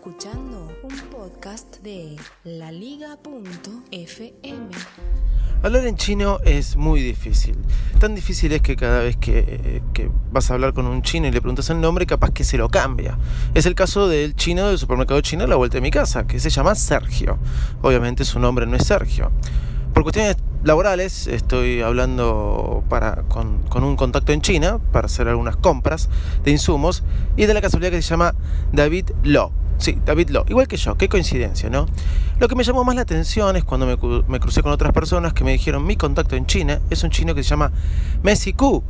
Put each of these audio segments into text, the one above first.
Escuchando un podcast de laliga.fm. Hablar en chino es muy difícil. Tan difícil es que cada vez que, vas a hablar con un chino y le preguntas el nombre, capaz que se lo cambia. Es el caso del chino del supermercado chino a la vuelta de mi casa, que se llama Sergio. Obviamente su nombre no es Sergio. Por cuestiones laborales estoy hablando con, con, un contacto en China para hacer algunas compras de insumos y de la casualidad que se llama David Lo. Sí, David Lo, igual que yo, qué coincidencia, ¿no? Lo que me llamó más la atención es cuando me, me crucé con otras personas que me dijeron mi contacto en China es un chino que se llama Messi Q.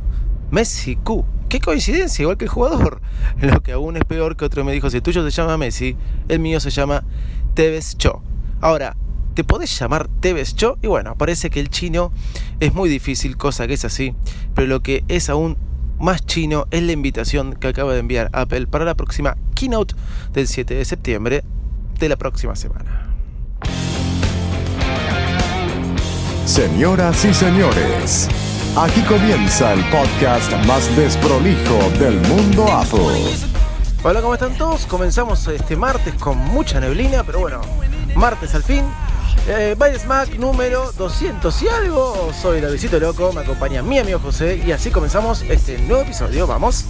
Messi Q. Qué coincidencia, igual que el jugador. Lo que aún es peor que otro me dijo, si el tuyo se llama Messi, el mío se llama Tevez Cho. Ahora, ¿te podés llamar Tevez Cho? Y bueno, parece que el chino es muy difícil, cosa que es así, pero lo que es aún más chino es la invitación que acaba de enviar Apple para la próxima keynote del 7 de septiembre de la próxima semana. Señoras y señores, aquí comienza el podcast más desprolijo del mundo Apple. Hola, ¿cómo están todos? Comenzamos este martes con mucha neblina, pero bueno, martes al fin. Eh, Smack número 200 y algo. Soy Davidito Loco, me acompaña mi amigo José y así comenzamos este nuevo episodio. Vamos.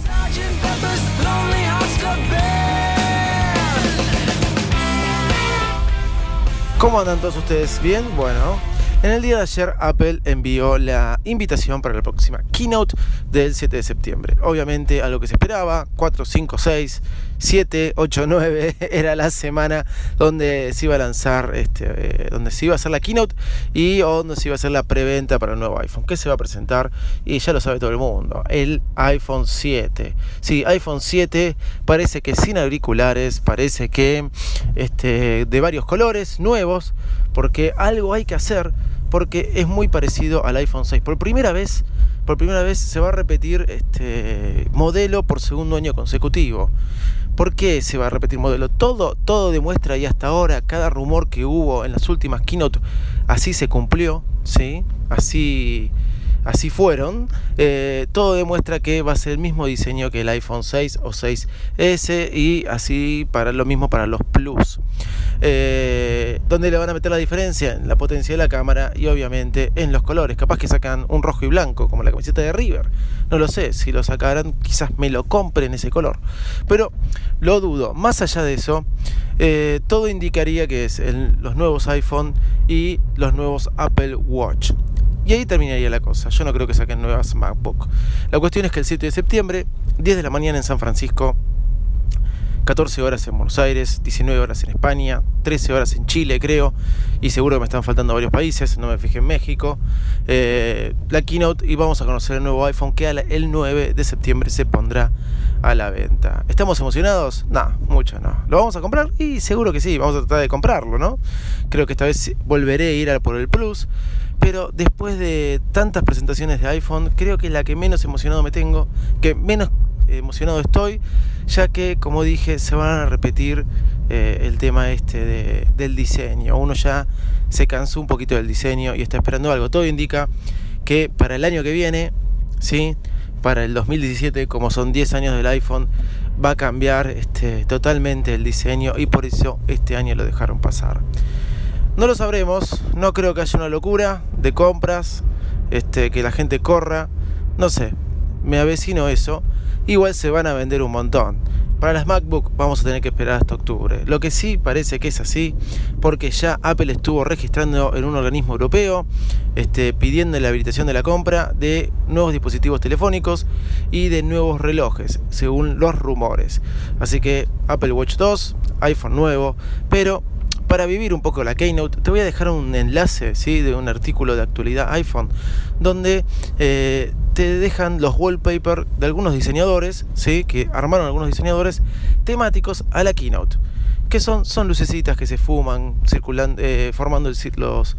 ¿Cómo andan todos ustedes? ¿Bien? Bueno, en el día de ayer Apple envió la invitación para la próxima keynote del 7 de septiembre. Obviamente a lo que se esperaba, 4, 5, 6, 7, 8, 9 era la semana donde se iba a lanzar, este, eh, donde se iba a hacer la keynote y donde se iba a hacer la preventa para el nuevo iPhone, que se va a presentar y ya lo sabe todo el mundo, el iPhone 7. Sí, iPhone 7 parece que sin auriculares, parece que este, de varios colores, nuevos, porque algo hay que hacer porque es muy parecido al iPhone 6. Por primera vez, por primera vez se va a repetir este modelo por segundo año consecutivo. ¿Por qué se va a repetir modelo? Todo, todo demuestra y hasta ahora cada rumor que hubo en las últimas keynote así se cumplió, ¿sí? Así así fueron, eh, todo demuestra que va a ser el mismo diseño que el iPhone 6 o 6S y así para lo mismo para los Plus. Eh, ¿Dónde le van a meter la diferencia? En la potencia de la cámara y obviamente en los colores. Capaz que sacan un rojo y blanco como la camiseta de River. No lo sé, si lo sacaran quizás me lo compren ese color. Pero lo dudo. Más allá de eso, eh, todo indicaría que es los nuevos iPhone y los nuevos Apple Watch. Y ahí terminaría la cosa. Yo no creo que saquen nuevas MacBook. La cuestión es que el 7 de septiembre, 10 de la mañana en San Francisco, 14 horas en Buenos Aires, 19 horas en España, 13 horas en Chile, creo, y seguro que me están faltando varios países, no me fijé en México. Eh, la keynote y vamos a conocer el nuevo iPhone que el 9 de septiembre se pondrá a la venta. ¿Estamos emocionados? No, mucho no. ¿Lo vamos a comprar? Y seguro que sí, vamos a tratar de comprarlo, ¿no? Creo que esta vez volveré a ir por el Plus. Pero después de tantas presentaciones de iPhone, creo que la que menos emocionado me tengo, que menos emocionado estoy, ya que, como dije, se van a repetir eh, el tema este de, del diseño. Uno ya se cansó un poquito del diseño y está esperando algo. Todo indica que para el año que viene, ¿sí? para el 2017, como son 10 años del iPhone, va a cambiar este, totalmente el diseño y por eso este año lo dejaron pasar. No lo sabremos, no creo que haya una locura de compras, este, que la gente corra, no sé, me avecino eso, igual se van a vender un montón. Para las MacBook vamos a tener que esperar hasta octubre. Lo que sí parece que es así, porque ya Apple estuvo registrando en un organismo europeo, este, pidiendo la habilitación de la compra de nuevos dispositivos telefónicos y de nuevos relojes, según los rumores. Así que Apple Watch 2, iPhone nuevo, pero para vivir un poco la Keynote, te voy a dejar un enlace ¿sí? de un artículo de actualidad iPhone, donde eh, te dejan los wallpaper de algunos diseñadores, ¿sí? que armaron algunos diseñadores temáticos a la keynote. Que son, son lucecitas que se fuman, circulando, eh, formando los,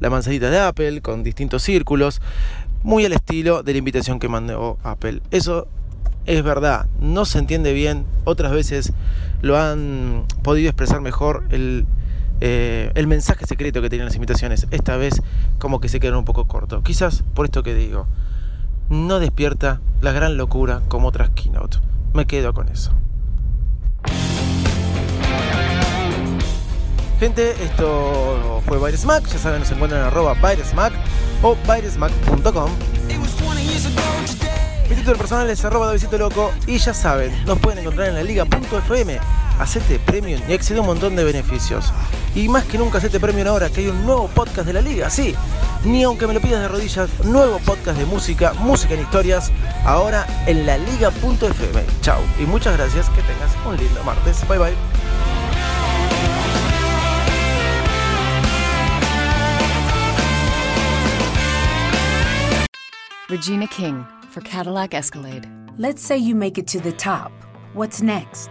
la manzanita de Apple con distintos círculos, muy al estilo de la invitación que mandó Apple. Eso es verdad, no se entiende bien, otras veces lo han podido expresar mejor el, eh, el mensaje secreto que tenían las invitaciones. Esta vez como que se quedaron un poco corto. Quizás por esto que digo, no despierta la gran locura como otras keynote. Me quedo con eso. Gente, esto fue Virusmac. Ya saben, nos encuentran en arroba Virusmac o virusmac.com. Mi título personal es arroba Loco y ya saben, nos pueden encontrar en la liga.fm. Hacete premium y accede a un montón de beneficios. Y más que nunca hacete premium ahora que hay un nuevo podcast de la liga, sí. Ni aunque me lo pidas de rodillas, nuevo podcast de música, música en historias, ahora en la liga.fm. Chau y muchas gracias, que tengas un lindo martes. Bye bye. Regina King for Cadillac Escalade. Let's say you make it to the top. What's next?